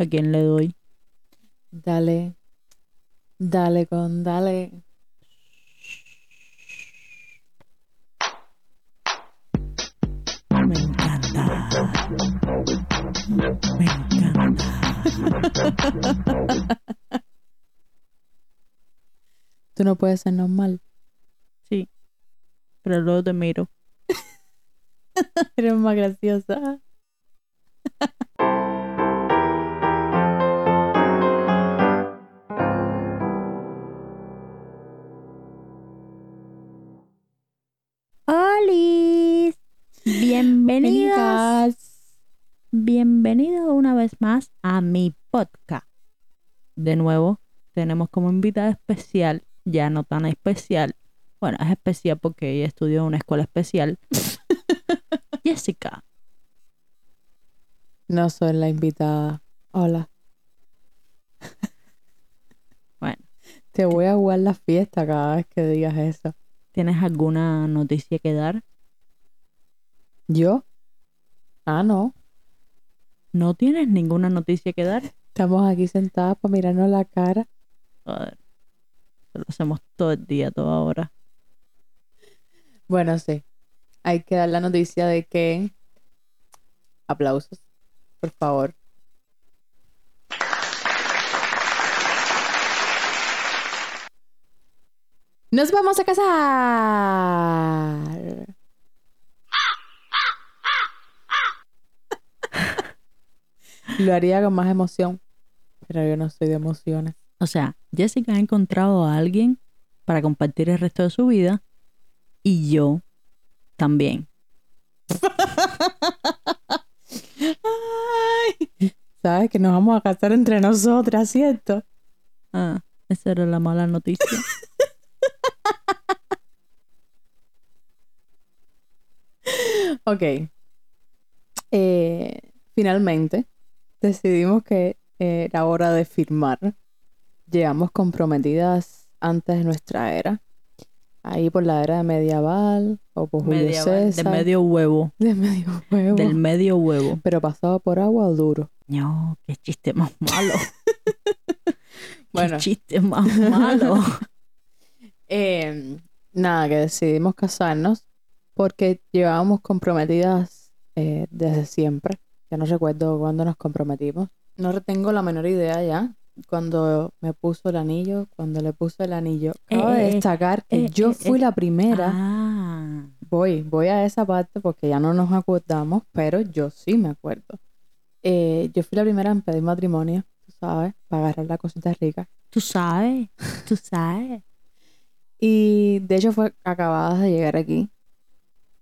¿A quién le doy? Dale. Dale con dale. Me encanta. Me encanta. Tú no puedes ser normal. Sí. Pero luego te miro. Eres más graciosa. Bienvenidos. Amigas. Bienvenidos una vez más a mi podcast. De nuevo, tenemos como invitada especial, ya no tan especial. Bueno, es especial porque ella estudió en una escuela especial. Jessica. No soy la invitada. Hola. Bueno. Te voy a jugar la fiesta cada vez que digas eso. ¿Tienes alguna noticia que dar? ¿Yo? Ah, no. ¿No tienes ninguna noticia que dar? Estamos aquí sentadas para mirarnos la cara. Joder. Lo hacemos todo el día, toda hora. Bueno, sí. Hay que dar la noticia de que. Aplausos, por favor. Nos vamos a casar. Lo haría con más emoción, pero yo no soy de emociones. O sea, Jessica ha encontrado a alguien para compartir el resto de su vida y yo también. Ay, Sabes que nos vamos a casar entre nosotras, ¿cierto? Ah, esa era la mala noticia. Ok. Eh, finalmente decidimos que era hora de firmar. Llegamos comprometidas antes de nuestra era. Ahí por la era medieval o por Julio Medieval, de César. medio huevo. de medio huevo. Del medio huevo. Pero pasado por agua o duro. No, qué chiste más malo. Bueno. Qué chiste más malo. Eh, nada, que decidimos casarnos porque llevábamos comprometidas eh, desde siempre. Ya no recuerdo cuándo nos comprometimos. No tengo la menor idea ya. Cuando me puso el anillo, cuando le puso el anillo. Acabo Eh, de eh, destacar que eh, yo eh, fui eh. la primera. Ah, Voy, voy a esa parte porque ya no nos acordamos, pero yo sí me acuerdo. Eh, yo fui la primera en pedir matrimonio, tú sabes, para agarrar la cosita rica. tú sabes, tú sabes. Y de hecho fue acabadas de llegar aquí.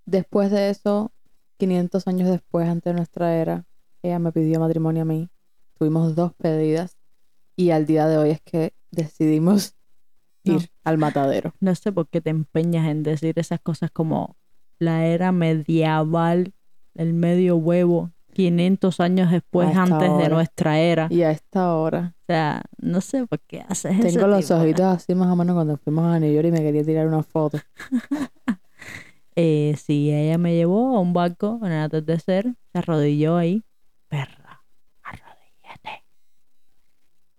Después de eso, 500 años después, antes de nuestra era, ella me pidió matrimonio a mí. Tuvimos dos pedidas. Y al día de hoy es que decidimos ir No. al matadero. No sé por qué te empeñas en decir esas cosas como la era medieval, el medio huevo, 500 años después antes de nuestra era. Y a esta hora, O sea, no sé por qué haces eso. tengo los ojitos así más o menos cuando fuimos a New York y me quería tirar una foto. Eh, sí, ella me llevó a un barco en el atardecer, se arrodilló ahí. Perra, arrodíllate.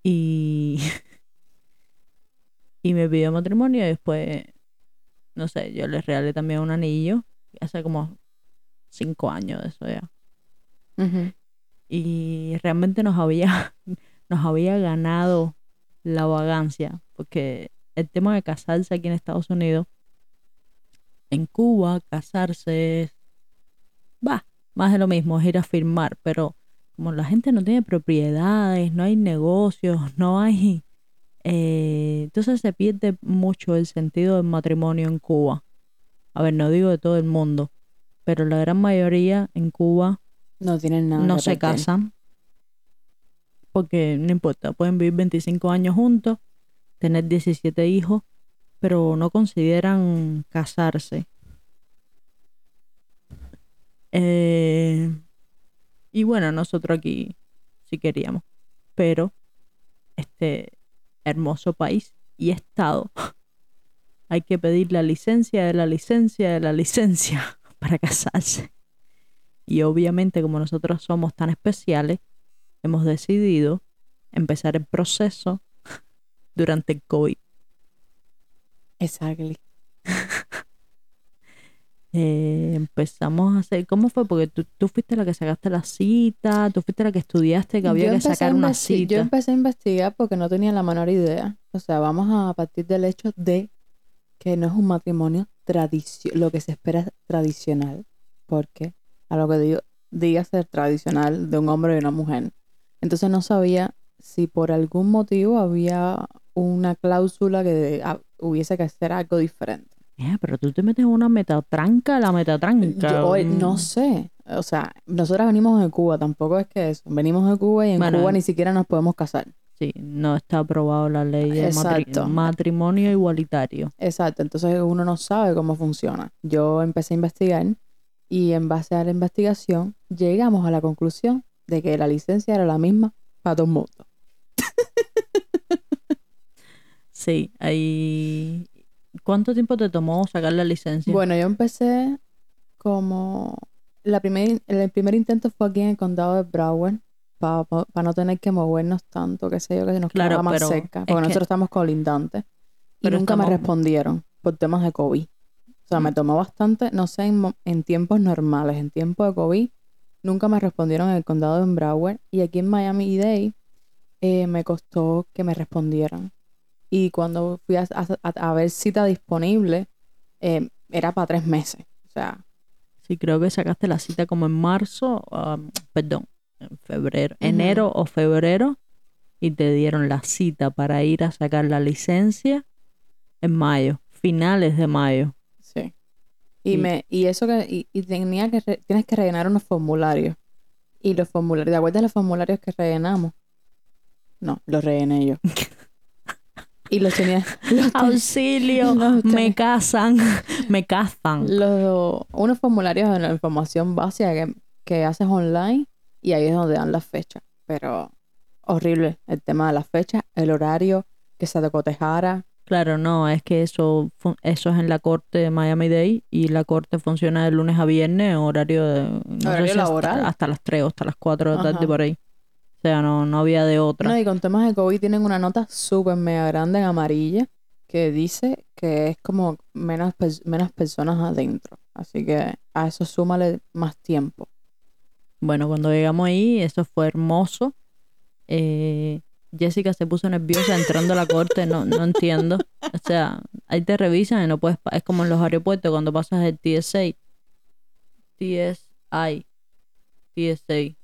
Y, y me pidió matrimonio y después, no sé, yo le regalé también un anillo, hace como cinco años de eso ya. Y realmente nos había, nos había ganado la vagancia, porque el tema de casarse aquí en Estados Unidos, en Cuba, casarse es, va, más de lo mismo, es ir a firmar, pero como la gente no tiene propiedades, no hay negocios, no hay... eh, entonces se pierde mucho el sentido del matrimonio en Cuba. A ver, no digo de todo el mundo, pero la gran mayoría en Cuba No tienen nada. no se casan porque no importa, pueden vivir 25 años juntos, tener 17 hijos, pero no consideran casarse. Eh, y bueno, nosotros aquí sí queríamos, pero este hermoso país y estado hay que pedir la licencia de la licencia de la licencia para casarse. Y obviamente como nosotros somos tan especiales, hemos decidido empezar el proceso durante el COVID. Exactly. Eh, empezamos a hacer, ¿cómo fue? Porque tú, tú fuiste la que sacaste la cita, tú fuiste la que estudiaste que había Yo que sacar una cita. Yo empecé a investigar porque no tenía la menor idea. O sea, vamos a partir del hecho de que no es un matrimonio tradicional, lo que se espera es tradicional. Porque a lo que digo, diga ser tradicional de un hombre y una mujer. Entonces no sabía si por algún motivo había una cláusula que ah, hubiese que hacer algo diferente. Pero tú te metes en una metatranca, la metatranca. Yo hoy mm, no sé. O sea, nosotras venimos de Cuba, tampoco es que eso. Venimos de Cuba y en Bueno, Cuba ni siquiera nos podemos casar. Sí, no está aprobado la ley de matri- matrimonio igualitario. Exacto, entonces uno no sabe cómo funciona. Yo empecé a investigar y en base a la investigación llegamos a la conclusión de que la licencia era la misma para todo el mundo. Sí, ahí... ¿Cuánto tiempo te tomó sacar la licencia? Bueno, yo empecé como... La primer, el primer intento fue aquí en el condado de Broward para no tener que movernos tanto, qué sé yo, que nos Claro, quedaba más cerca, es porque que- nosotros estamos colindantes. Y Pero nunca me respondieron por temas de COVID. O sea, me tomó bastante, no sé, en, en tiempos normales, en tiempo de COVID, nunca me respondieron en el condado de Broward. Y aquí en Miami-Dade eh, me costó que me respondieran. Y cuando fui a, a- a ver cita disponible, eh, era para tres meses. O sea, Sí, creo que sacaste la cita como en marzo, um, perdón, en febrero, enero o febrero, y te dieron la cita para ir a sacar la licencia en mayo, finales de mayo. sí. Y, me, y eso que, y, y tenía que, re- tienes que rellenar unos formularios. Y los formularios, ¿te acuerdas de los formularios que rellenamos? No, los rellené yo. y los tenía, los ten- Auxilio, me casan, me cazan. los, unos formularios de la información básica que, que haces online y ahí es donde dan las fechas. Pero horrible el tema de las fechas, el horario, que se te cotejara. Claro, no, es que eso, eso es en la corte de Miami-Dade y la corte funciona de lunes a viernes, horario de, no sé Horario si laboral. Hasta, las 3 o hasta las 4 de la tarde por ahí. O sea, no, no había de otra. No, y con temas de COVID tienen una nota súper mega grande en amarilla que dice que es como menos, menos personas adentro. Así que a eso súmale más tiempo. Bueno, cuando llegamos ahí, eso fue hermoso. Eh, Jessica se puso nerviosa entrando a la corte, no, no entiendo. O sea, ahí te revisan y no puedes, es como en los aeropuertos cuando pasas el TSA. TSI. TSA.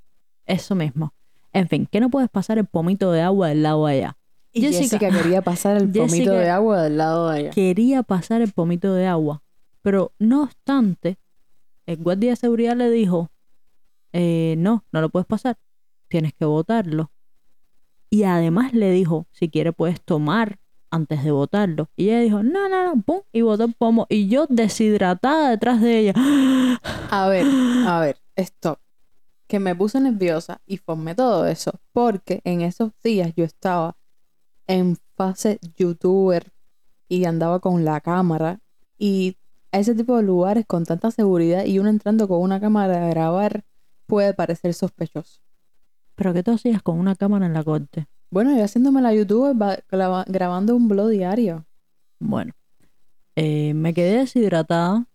Eso mismo. En fin, que no puedes pasar el pomito de agua del lado de allá. Y Jessica- Jessica, quería pasar el pomito Jessica- de agua del lado de ella. Quería pasar el pomito de agua, pero no obstante, el guardia de seguridad le dijo, eh, no, no lo puedes pasar, tienes que botarlo. Y además le dijo, si quieres puedes tomar antes de botarlo. Y ella dijo, no, no, no, pum, y botó el pomo. Y yo deshidratada detrás de ella. A ver, a ver, stop. Que me puse nerviosa y formé todo eso porque en esos días yo estaba en fase youtuber y andaba con la cámara y ese tipo de lugares con tanta seguridad y uno entrando con una cámara a grabar puede parecer sospechoso. ¿Pero qué tú hacías con una cámara en la corte? Bueno, yo haciéndome la youtuber grabando un blog diario. Bueno, eh, me quedé deshidratada.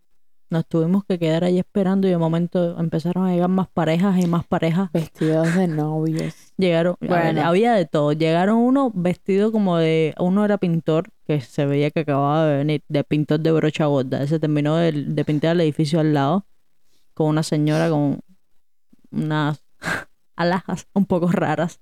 Nos tuvimos que quedar ahí esperando y de momento empezaron a llegar más parejas y más parejas. Vestidos de novios. Llegaron, Bueno. había de todo. Llegaron uno vestido como de, uno era pintor, que se veía que acababa de venir, de pintor de brocha gorda. Ese terminó de, de pintar el edificio al lado, con una señora con unas alhajas un poco raras.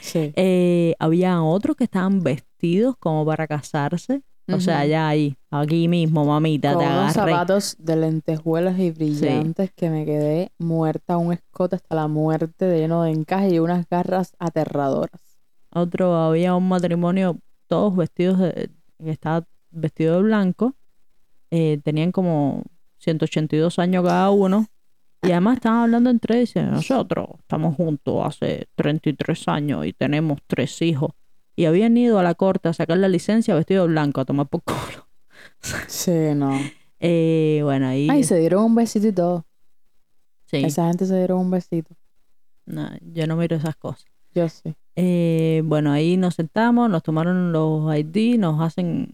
Sí. Eh, había otros que estaban vestidos como para casarse. O sea, ya ahí, aquí mismo, mamita, con te unos agarré. zapatos de lentejuelas y brillantes que me quedé muerta, un escote hasta la muerte de lleno de encaje y unas garras aterradoras. Otro, había un matrimonio, todos vestidos de, que estaba vestido de blanco. eh, tenían como 182 años cada uno. Y además estaban hablando entre ellos. Nosotros estamos juntos hace 33 años y tenemos tres hijos. Y habían ido a la corte a sacar la licencia vestido blanco a tomar por culo. Sí, no. Eh, bueno, ahí. Ay, se dieron un besito y todo. sí. Esa gente se dieron un besito. No, yo no miro esas cosas. Yo sí. Eh, bueno, ahí nos sentamos, nos tomaron los ID, nos hacen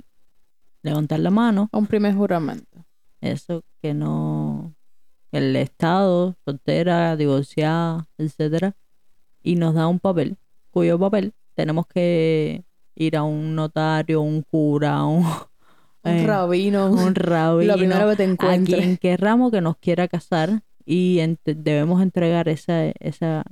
levantar la mano. Un primer juramento. Eso que no. El Estado, soltera, divorciada, etcétera. Y nos da un papel, cuyo papel tenemos que ir a un notario, un cura, un, Un eh, rabino. un rabino, Lo primero que te a encuentres. quien querramos que nos quiera casar y ent- debemos entregar esa, esa,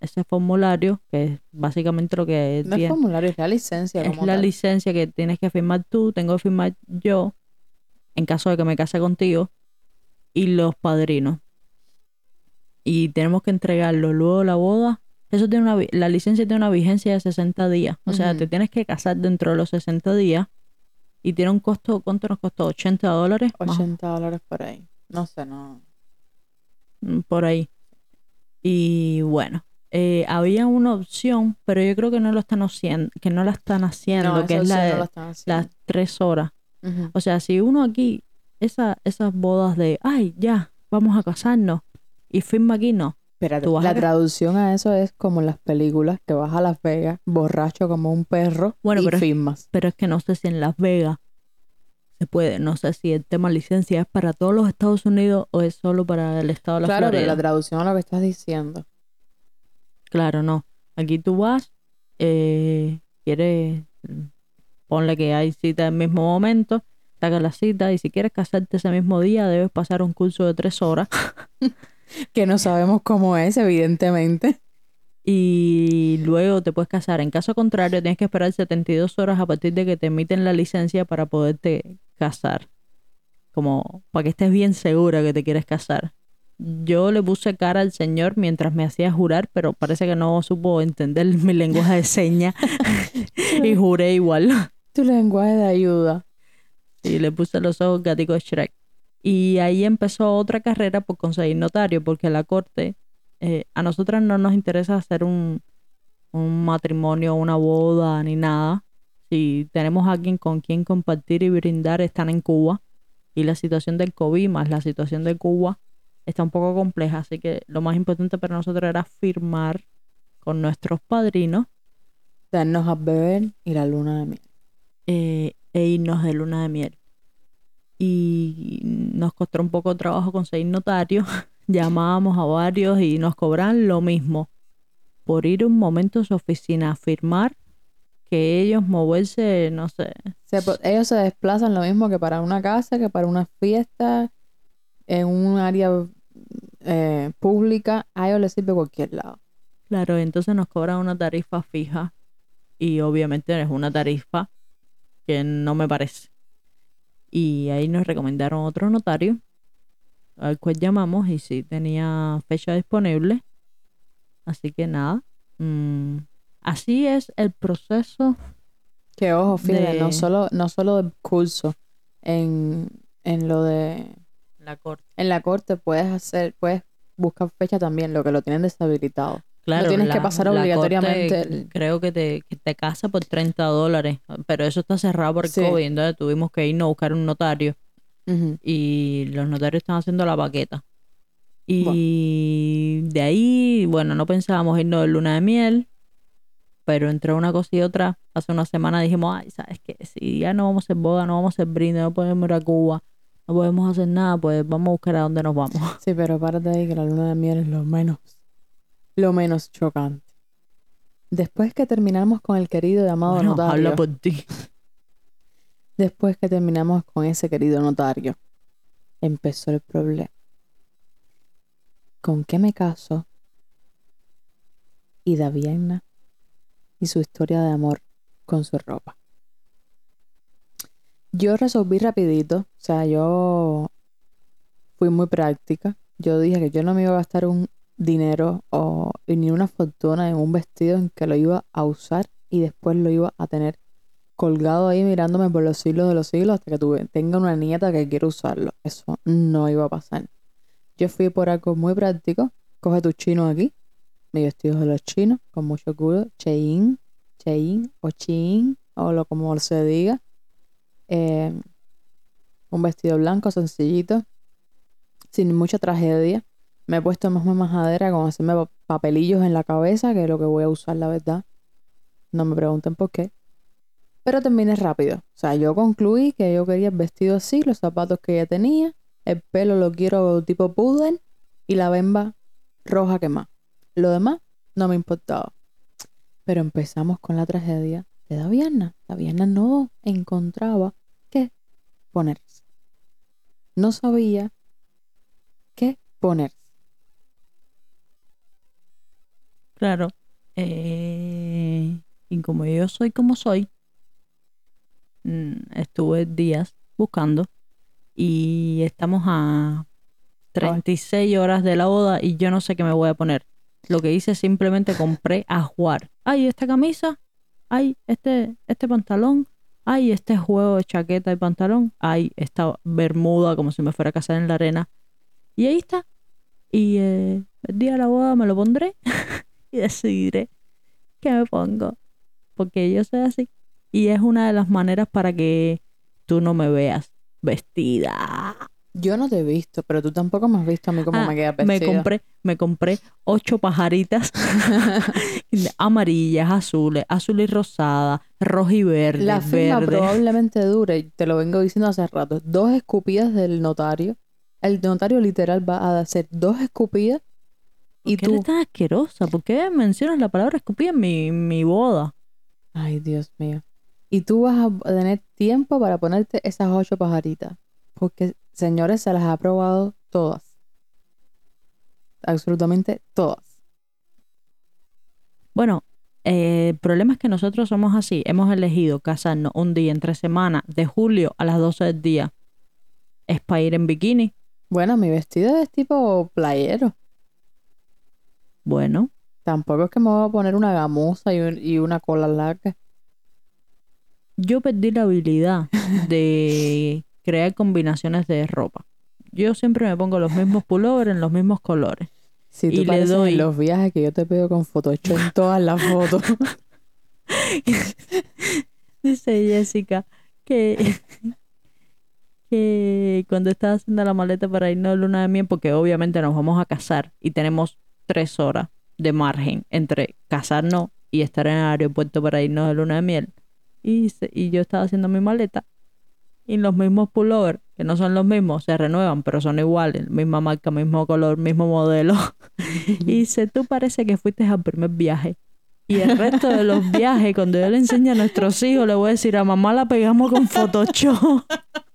ese formulario, que es básicamente lo que No es formulario, es la licencia. es la tal. licencia que tienes que firmar tú, tengo que firmar yo, en caso de que me case contigo, y los padrinos. Y tenemos que entregarlo luego de la boda. Eso tiene una, la licencia tiene una vigencia de 60 días. O sea, te tienes que casar dentro de los 60 días. Y tiene un costo, ¿cuánto nos costó? 80 dólares. más o- 80 dólares por ahí. No sé, no. mm, por ahí. Y bueno, eh, había una opción, pero yo creo que no lo están haciendo, que no la están haciendo, no, que es la de las tres horas. O sea, si uno aquí, esa, esas bodas de, ay, ya, vamos a casarnos, y firma aquí, no. Espérate, la a- traducción a eso es como en las películas, que vas a Las Vegas, borracho como un perro, Bueno, y pero- firmas. Pero es que no sé si en Las Vegas se puede, no sé si el tema licencia es para todos los Estados Unidos o es solo para el estado de la Claro, Florida. la traducción a lo que estás diciendo. Claro, no. Aquí tú vas, eh, quieres, ponle que hay cita en el mismo momento, saca la cita y si quieres casarte ese mismo día debes pasar un curso de tres horas Que no sabemos cómo es, evidentemente. y luego te puedes casar. En caso contrario, tienes que esperar 72 horas a partir de que te emiten la licencia para poderte casar. Como para que estés bien segura que te quieres casar. Yo le puse cara al señor mientras me hacía jurar, pero parece que no supo entender mi lenguaje de señas y juré igual. Tu lenguaje de ayuda. Y le puse los ojos gatico de Shrek. Y ahí empezó otra carrera por conseguir notario, porque la corte, eh, a nosotras no nos interesa hacer un, un matrimonio, una boda, ni nada. Si tenemos a alguien con quien compartir y brindar, están en Cuba. Y la situación del COVID más la situación de Cuba está un poco compleja. Así que lo más importante para nosotros era firmar con nuestros padrinos Darnos a beber y la luna de miel. eh, e irnos de luna de miel. Y nos costó un poco de trabajo conseguir notario. Llamábamos a varios y nos cobran lo mismo por ir un momento a su oficina a firmar que ellos moverse, no sé. Se ellos se desplazan lo mismo que para una casa, que para una fiesta, en un área eh, pública. A ellos les sirve cualquier lado. Claro, entonces nos cobran una tarifa fija y obviamente es una tarifa que no me parece. Y ahí nos recomendaron otro notario al cual llamamos y sí tenía fecha disponible. Así que nada. mm, así es el proceso. Que ojo, fíjate, De- no solo, no solo del curso, en, en lo de La corte. en la corte puedes hacer, puedes buscar fecha también, lo que lo tienen deshabilitado. Claro, tienes que pasar obligatoriamente creo que te, que te casa por 30 dólares, pero eso está cerrado por Sí. COVID, entonces tuvimos que irnos a buscar un notario. Y los notarios están haciendo la paqueta. Y de ahí, bueno, no pensábamos irnos de luna de miel, pero entre una cosa y otra, hace una semana dijimos, ay, ¿sabes qué? Si ya no vamos a hacer boda, no vamos a hacer brindis, no podemos ir a Cuba, no podemos hacer nada, pues vamos a buscar a dónde nos vamos. Sí, pero párate ahí que la luna de miel es lo menos, lo menos chocante. Después que terminamos con el querido y amado Bueno, notario, habla por ti. después que terminamos con ese querido notario, empezó el problema. ¿Con qué me caso? Y Daviena y su historia de amor con su ropa. Yo resolví rapidito, o sea, yo fui muy práctica. Yo dije que yo no me iba a gastar un dinero o ni una fortuna en un vestido en que lo iba a usar y después lo iba a tener colgado ahí mirándome por los siglos de los siglos hasta que tuve, tenga una nieta que quiera usarlo. Eso no iba a pasar. Yo fui por algo muy práctico. Coge tus chinos aquí. Mi vestido de los chinos, con mucho culo. Chein, Chein o Chin, o lo como se diga. Eh, un vestido blanco sencillito, sin mucha tragedia. Me he puesto más majadera con hacerme pa- papelillos en la cabeza, que lo que voy a usar, la verdad. No me pregunten por qué. Pero terminé rápido. O sea, yo concluí que yo quería el vestido así, los zapatos que ella tenía, el pelo lo quiero tipo pudel y la bemba roja quemada. Lo demás no me importaba. Pero empezamos con la tragedia de Daviana. Daviana no encontraba qué ponerse. No sabía qué ponerse. Claro. Eh, y como yo soy como soy, mm, estuve días buscando y estamos a 36 horas de la boda y yo no sé qué me voy a poner. Lo que hice simplemente compré a jugar. Ay, esta camisa. Ay, este, este pantalón. Ay, este juego de chaqueta y pantalón. Ay, esta bermuda como si me fuera a casar en la arena. Y ahí está. Y eh, el día de la boda me lo pondré y decidiré qué me pongo. Porque yo soy así. Y es una de las maneras para que tú no me veas vestida. Yo no te he visto, pero tú tampoco me has visto a mí cómo Ah, me queda me vestida. compré, me compré ocho pajaritas amarillas, azules, azul y rosada, rojo y verde, La firma verde. probablemente dure, te lo vengo diciendo hace rato, dos escupidas del notario. El notario literal va a hacer dos escupidas y ¿Por qué tú... eres tan asquerosa? ¿Por qué mencionas la palabra escupida en mi, mi boda? Ay, Dios mío. Y tú vas a tener tiempo para ponerte esas ocho pajaritas. Porque, señores, se las ha probado todas. Absolutamente todas. Bueno, eh, el problema es que nosotros somos así. Hemos elegido casarnos un día entre semana de julio a las 12 del día. Es para ir en bikini. Bueno, mi vestido es tipo playero. Bueno, Tampoco es que me voy a poner una gamuza y, un- y una cola larga. yo perdí la habilidad de crear combinaciones de ropa. Yo siempre me pongo los mismos pullovers en los mismos colores. Si tú Y le pareces en doy- los viajes que yo te pido con Photoshop en todas las fotos. Dice Jessica que, que cuando estaba haciendo la maleta para irnos a luna de miel, porque obviamente nos vamos a casar y tenemos tres horas de margen entre casarnos y estar en el aeropuerto para irnos de luna de miel. Y, y yo estaba haciendo mi maleta y los mismos pullovers, que no son los mismos, se renuevan, pero son iguales, misma marca, mismo color, mismo modelo. y dice, tú parece que fuiste al primer viaje. Y el resto de los viajes, cuando yo le enseño a nuestros hijos, le voy a decir, a mamá la pegamos con Photoshop.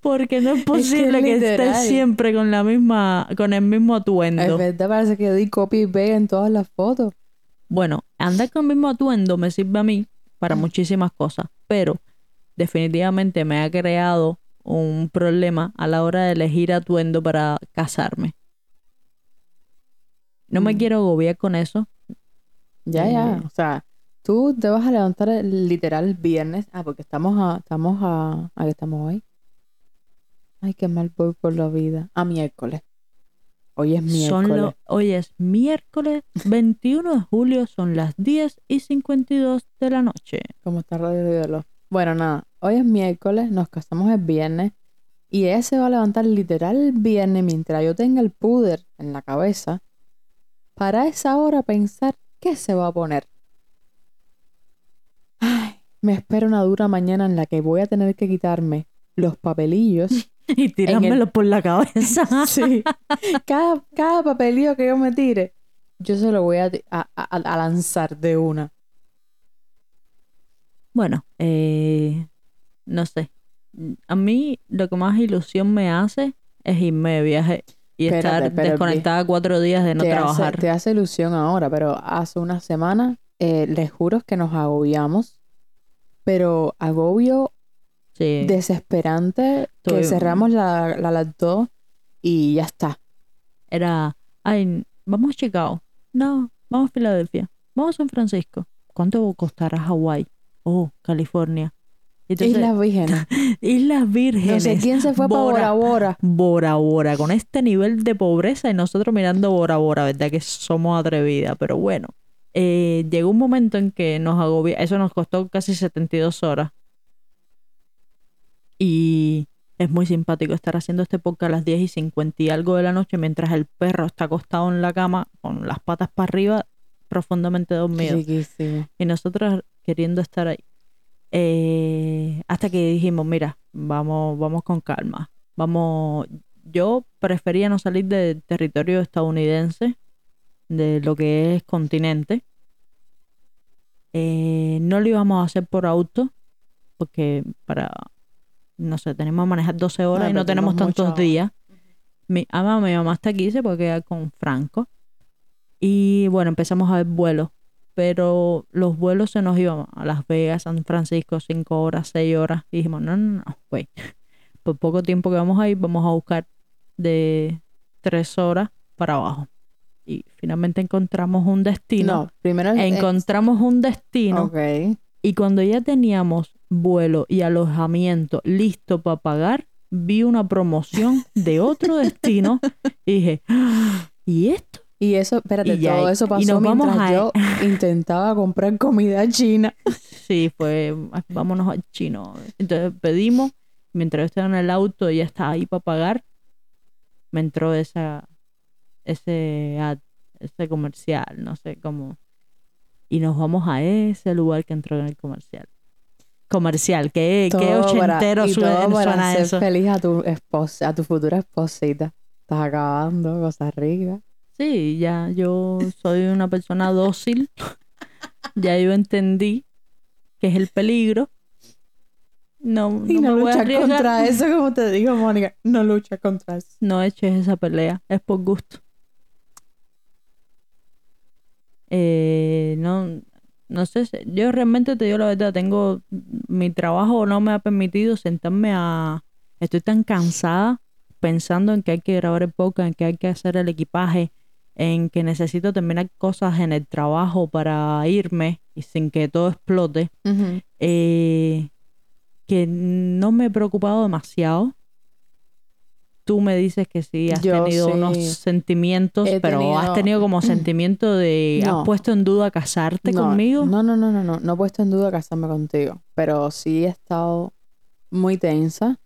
Porque no es posible que, estés siempre con la misma, con el mismo Es atuendo. verdad, parece que di copy y pega en todas las fotos. Bueno, andar con el mismo atuendo me sirve a mí para muchísimas cosas, pero definitivamente me ha creado un problema a la hora de elegir atuendo para casarme. No me Mm. quiero agobiar con eso. Ya, ya. Eh. O sea, tú te vas a levantar literal viernes. Ah, porque estamos a. Estamos a. ¿A qué estamos hoy? Ay, qué mal voy por la vida. A miércoles. Hoy es Son miércoles. lo- hoy es miércoles 21 de julio, son las 10 y 52 de la noche. Como está Radio. Bueno, nada. Hoy es miércoles, nos casamos el viernes. Y ella se va a levantar literal el viernes mientras yo tenga el puder en la cabeza. Para esa hora pensar qué se va a poner. Ay, me espera una dura mañana en la que voy a tener que quitarme los papelillos. Y tirármelo por la cabeza. Sí. Cada, cada papelillo que yo me tire, yo se lo voy a, a- a- lanzar de una. Bueno, eh, no sé. A mí lo que más ilusión me hace es irme de viaje y Espérate, estar desconectada cuatro días de no te, trabajar. Hace, te hace ilusión ahora, pero hace una semana eh, les juro que nos agobiamos. Pero agobio Sí. desesperante que cerramos la, la laptop y ya está. Era, ay, vamos a Chicago. No, vamos a Filadelfia. Vamos a San Francisco. ¿Cuánto costará Hawái? Oh, California. Entonces, Islas Vírgenes. Islas No Vírgenes. sé quién se fue para Bora Bora. Bora. Bora Bora, con este nivel de pobreza y nosotros mirando Bora Bora, ¿verdad? Que somos atrevidas, pero bueno. Eh, llegó un momento en que nos agobia, eso nos costó casi 72 horas. Y Es muy simpático estar haciendo este podcast a las 10 y 50 y algo de la noche mientras el perro está acostado en la cama con las patas para arriba, profundamente dormido. Riquísimo. Y nosotros queriendo estar ahí. Eh, hasta que dijimos, mira, vamos, vamos con calma. Vamos. Yo prefería no salir del territorio estadounidense, de lo que es continente. Eh, no lo íbamos a hacer por auto, porque para, no sé, tenemos que manejar 12 horas No, y no tenemos tenemos tantos días. Mi, ama, mi mamá está aquí, se puede quedar con Franco. Y bueno, empezamos a ver vuelos. Pero los vuelos se nos iban a Las Vegas, San Francisco, 5 horas, 6 horas. Y dijimos, no, no, no, güey. Por poco tiempo que vamos a ir, vamos a buscar de 3 horas para abajo. Y finalmente encontramos un destino. No, primero es- encontramos un destino. Ok. Y cuando ya teníamos vuelo y alojamiento listo para pagar, vi una promoción de otro destino y dije, "Ah, ¿y esto? Y eso, espérate, Y ya, todo eso y pasó nos vamos mientras a- yo intentaba comprar comida china. Sí, fue, "Ah, vámonos al chino. Entonces pedimos, mientras yo estaba en el auto y ya estaba ahí para pagar, me entró esa, ese ad, ese comercial, no sé cómo. Y nos vamos a ese lugar que entró en el comercial. Comercial, qué, qué Todo para- ochentero y suena, todo para suena hacer eso. feliz a tu esposa, a tu futura esposita. Estás acabando, cosas ricas. Sí, ya yo soy una persona dócil. ya yo entendí que es el peligro. No, Y no, no, voy a luchas contra eso, como te digo, Mónica. No luchas contra eso. No eches esa pelea, es por gusto. Eh, no, no sé, si- yo realmente te digo la verdad, tengo, mi trabajo no me ha permitido sentarme a, estoy tan cansada pensando en que hay que grabar el podcast, en que hay que hacer el equipaje, en que necesito terminar cosas en el trabajo para irme y sin que todo explote, eh, que no me he preocupado demasiado. Tú me dices que sí, has Yo tenido sí. unos sentimientos, He pero has tenido- tenido como sentimiento de, No. ¿has puesto en duda casarte no, conmigo? No, no, no, no, no. No he puesto en duda casarme contigo. Pero sí he estado muy tensa.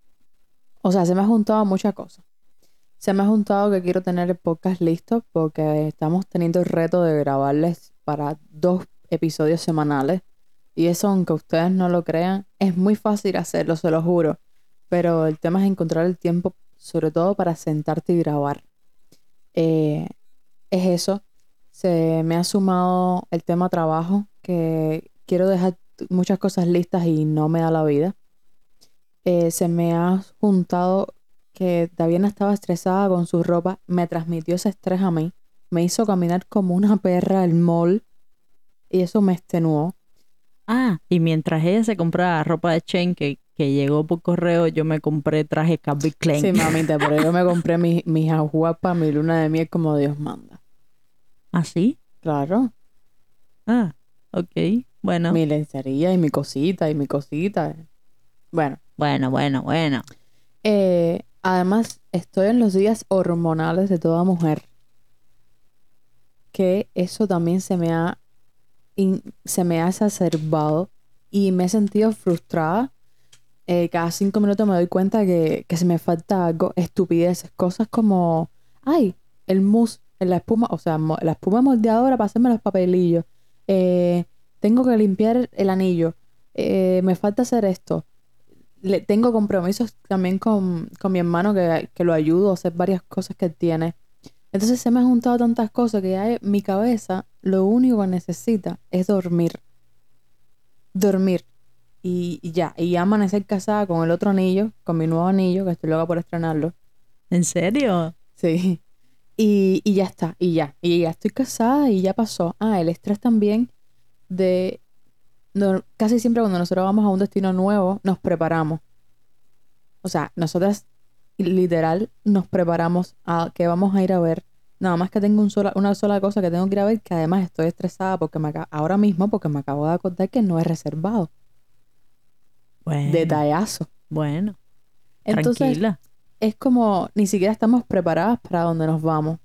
O sea, se me ha juntado muchas cosas. Se me ha juntado que quiero tener el podcast listo porque estamos teniendo el reto de grabarles para dos episodios semanales. Y eso, aunque ustedes no lo crean, es muy fácil hacerlo, se lo juro. Pero el tema es encontrar el tiempo, sobre todo para sentarte y grabar. Eh, es eso. Se me ha sumado el tema trabajo, que quiero dejar muchas cosas listas y no me da la vida. Eh, se me ha juntado que Daviana estaba estresada con su ropa, me transmitió ese estrés a mí, me hizo caminar como una perra al mall y eso me extenuó. Ah, y mientras ella se compraba ropa de Chain que llegó por correo, yo me compré traje Calvin Klein. Sí, mamita, pero yo me compré mis, ajuas para mi luna de miel como Dios manda. ¿Ah, sí? Claro, Ah, ok. Bueno, mi lencería y mi cosita y mi cosita. Bueno, bueno, bueno, bueno. Eh, además, estoy en los días hormonales de toda mujer. Que eso también se me ha, in- se me ha exacerbado y me he sentido frustrada. Eh, cada cinco minutos me doy cuenta que, se me falta estupideces, cosas como, ay, el mousse, la espuma, o sea, la espuma moldeadora para hacerme los papelillos. Eh, tengo que limpiar el anillo. Eh, me falta hacer esto tengo compromisos también con, con mi hermano que, que lo ayudo a hacer varias cosas que tiene. Entonces se me han juntado tantas cosas que ya mi cabeza lo único que necesita es dormir. Dormir. Y, y ya. Y ya amanecer casada con el otro anillo, con mi nuevo anillo, que estoy loca por estrenarlo. ¿En serio? Sí. Y, y ya está, y ya. Y ya estoy casada y ya pasó. Ah, el estrés también de... no- casi siempre cuando nosotros vamos a un destino nuevo, nos preparamos. O sea, nosotras literal nos preparamos a que vamos a ir a ver. Nada más que tengo un sola, una sola cosa que tengo que ir a ver, que además estoy estresada porque me ahora mismo porque me acabo de acordar que no es reservado. Bueno, Detallazo. bueno, Entonces, tranquila. es como ni siquiera estamos preparadas para donde nos vamos.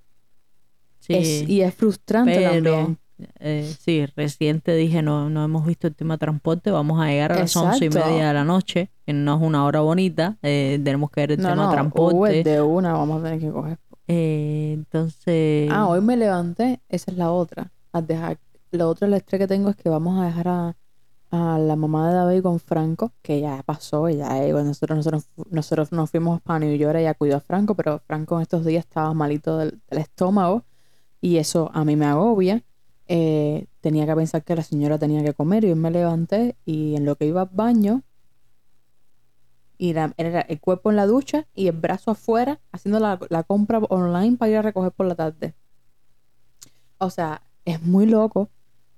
Sí, Es- y es frustrante pero también. eh, sí, reciente dije, no, no hemos visto el tema de transporte, vamos a llegar a las once y Exacto. media de la noche, que no es una hora bonita, eh, tenemos que ver el No, tema de no, transporte. Uber de una vamos a tener que coger. Eh, entonces, Ah, hoy me levanté, esa es la otra. A dejar, lo otro el estrés que tengo es que vamos a dejar a, a la mamá de David con Franco, que ya pasó, ya eh, nosotros, nosotros, nosotros nos fuimos para New York, ella cuidó a Franco, pero Franco en estos días estaba malito del, estómago y eso a mí me agobia. Eh, tenía que pensar que la señora tenía que comer y hoy me levanté y en lo que iba al baño y era el cuerpo en la ducha y el brazo afuera haciendo la, la compra online para ir a recoger por la tarde. O sea, es muy loco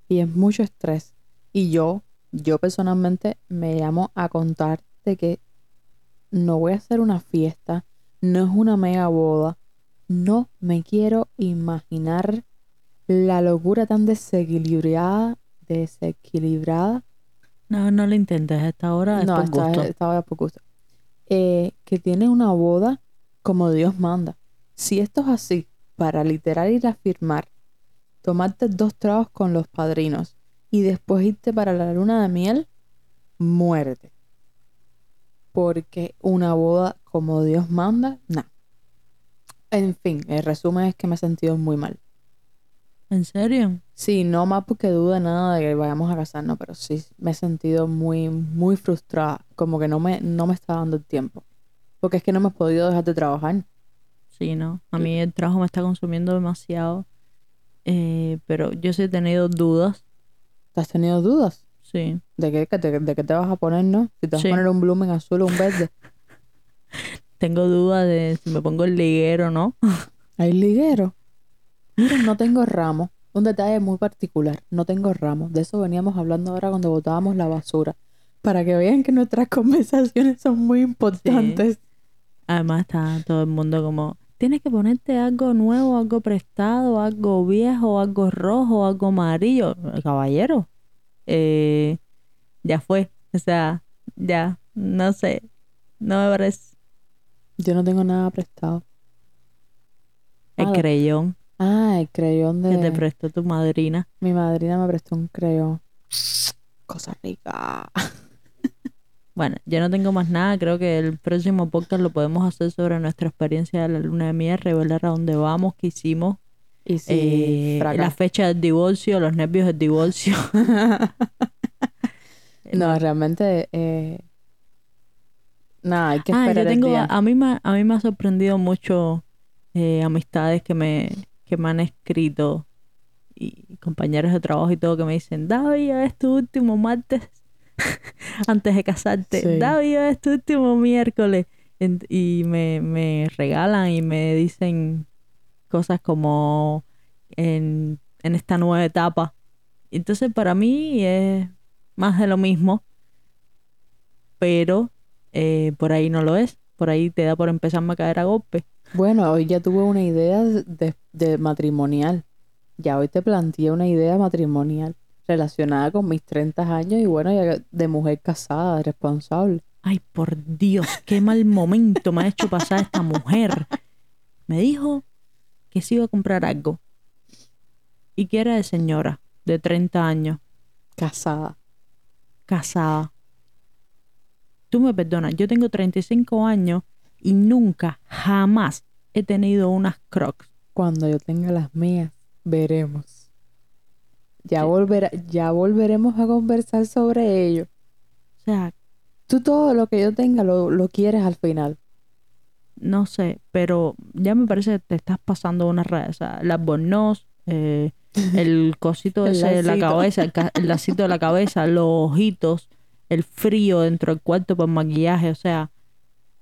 y es mucho estrés. Y yo, yo personalmente me llamo a contarte que no voy a hacer una fiesta, no es una mega boda, no me quiero imaginar la locura tan desequilibrada, desequilibrada no, no lo intentes a esta hora, es no, por esta, gusto. esta vez por gusto. Eh, que tiene una boda como Dios manda. Si esto es así, para literal ir a firmar, tomarte dos tragos con los padrinos y después irte para la luna de miel, muerte. Porque una boda como Dios manda, no. En fin, el resumen es que me he sentido muy mal. ¿En serio? Sí, no más porque duda nada de que vayamos a casarnos, pero sí me he sentido muy, muy frustrada. Como que no me, no me está dando el tiempo. Porque es que no me he podido dejar de trabajar. Sí, ¿no? A mí el trabajo me está consumiendo demasiado, eh, pero yo sí he tenido dudas, ¿Te has tenido dudas? sí. ¿De qué, de qué te vas a poner, no? Si te vas Sí. a poner un blumen azul o un verde. Tengo dudas de si me pongo el liguero no. Hay liguero. Mira, no tengo ramo. Un detalle muy particular. No tengo ramo. De eso veníamos hablando ahora cuando botábamos la basura. Para que vean que nuestras conversaciones son muy importantes. Además está todo el mundo como, tienes que ponerte algo nuevo, algo prestado, algo viejo, algo rojo, algo amarillo. Caballero, eh, ya fue. O sea, ya, no sé. No me parece Yo no tengo nada prestado. el Ah, creyón Ah, el creyón de... que te prestó tu madrina. Mi madrina me prestó un creyón. Cosa rica. Bueno, yo no tengo más nada. Creo que el próximo podcast lo podemos hacer sobre nuestra experiencia de la luna de miel, revelar a dónde vamos, qué hicimos, Y sí, eh, la fecha del divorcio, los nervios del divorcio. no, realmente... Eh... Nada, hay que Ah, esperar yo el tengo, día. a mí me, a mí me ha sorprendido mucho eh, amistades que me, que me han escrito y compañeros de trabajo y todo que me dicen, David, es tu último martes antes de casarte, Sí. David, es tu último miércoles y me, me regalan y me dicen cosas como en, en esta nueva etapa. Entonces para mí es más de lo mismo, pero eh, por ahí no lo es. Por ahí te da por empezarme a caer a golpe. Bueno, hoy ya tuve una idea de, de matrimonial. Ya hoy te planteé una idea matrimonial relacionada con mis 30 años y bueno, ya de mujer casada, responsable. Ay, por Dios, qué mal momento me ha hecho pasar esta mujer. Me dijo que se iba a comprar algo. Y que era de señora, de 30 años, Casada. casada. Tú me perdonas, yo tengo 35 años y nunca, jamás he tenido unas crocs. Cuando yo tenga las mías, veremos. Ya, volverá, ya volveremos a conversar sobre ello. O sea, Tú todo lo que yo tenga lo, lo quieres al final. no sé, pero ya me parece que te estás pasando una raya. O sea, las bornos, eh, el cosito El ese de la cabeza, el, el lacito de la cabeza, los ojitos, el frío dentro del cuarto por maquillaje, o sea,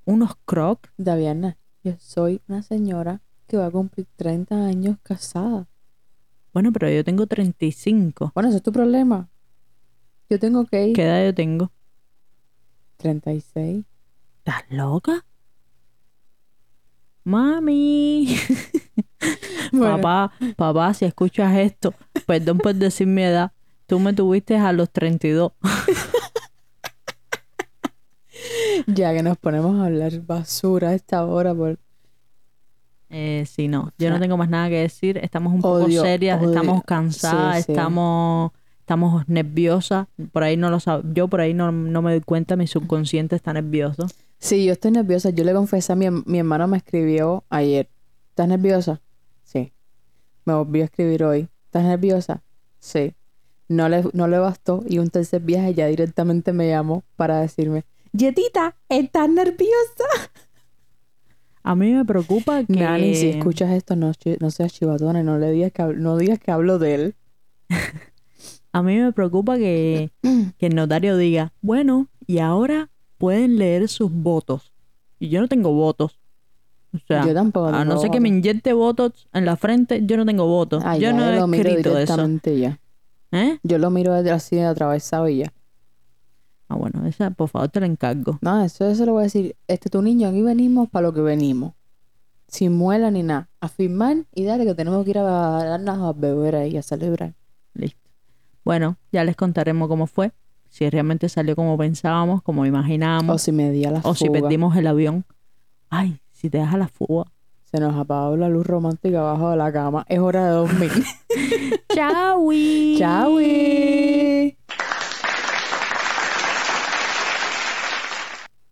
unos crocs. Daviana, yo soy una señora que va a cumplir 30 años casada. Bueno, pero yo tengo 35. Bueno, ese es tu problema. Yo tengo que ir ¿Qué edad yo tengo? 36. ¿Estás loca? Mami. Bueno. Papá, papá, si escuchas esto, perdón por decir mi edad. Tú me tuviste a los 32. Ya que nos ponemos a hablar basura a esta hora por... Eh, sí, no. Yo no tengo más nada que decir. Estamos un poco odio- serias, odio- estamos cansadas, sí, sí. estamos estamos nerviosas. Por ahí no lo sab- Yo por ahí no, no me doy cuenta, mi subconsciente está nervioso. Sí, yo estoy nerviosa. Yo le confesé a mi, mi hermano me escribió ayer. ¿Estás nerviosa? Sí. Me volvió a escribir hoy. ¿Estás nerviosa? Sí. No le, no le bastó y un tercer viaje ya directamente me llamó para decirme, Yetita, ¿estás nerviosa? A mí me preocupa que... Nani, si escuchas esto, no, seas chivatona y no le digas que, no digas que hablo de él. A mí me preocupa que, que el notario diga, bueno, y ahora pueden leer sus votos. Y yo no tengo votos. O sea, yo tampoco a no ser que me inyecte votos en la frente, yo no tengo votos. Yo ya, no he lo miro escrito eso. ya. ¿Eh? Yo lo miro así de atravesado y ya. Ah, bueno, esa por favor te la encargo. No, eso, eso lo voy a decir. Este, tu niño, aquí venimos para lo que venimos. Sin muela ni nada. A firmar y dale que tenemos que ir a darnos a beber ahí, a celebrar. Listo. Bueno, ya les contaremos cómo fue. Si realmente salió como pensábamos, como O imaginábamos, si me di a la o si perdimos el avión. Ay, si te das a la fuga. Se nos apagó la luz romántica abajo de la cama. Es hora de dormir. ¡Chao! ¡Chao!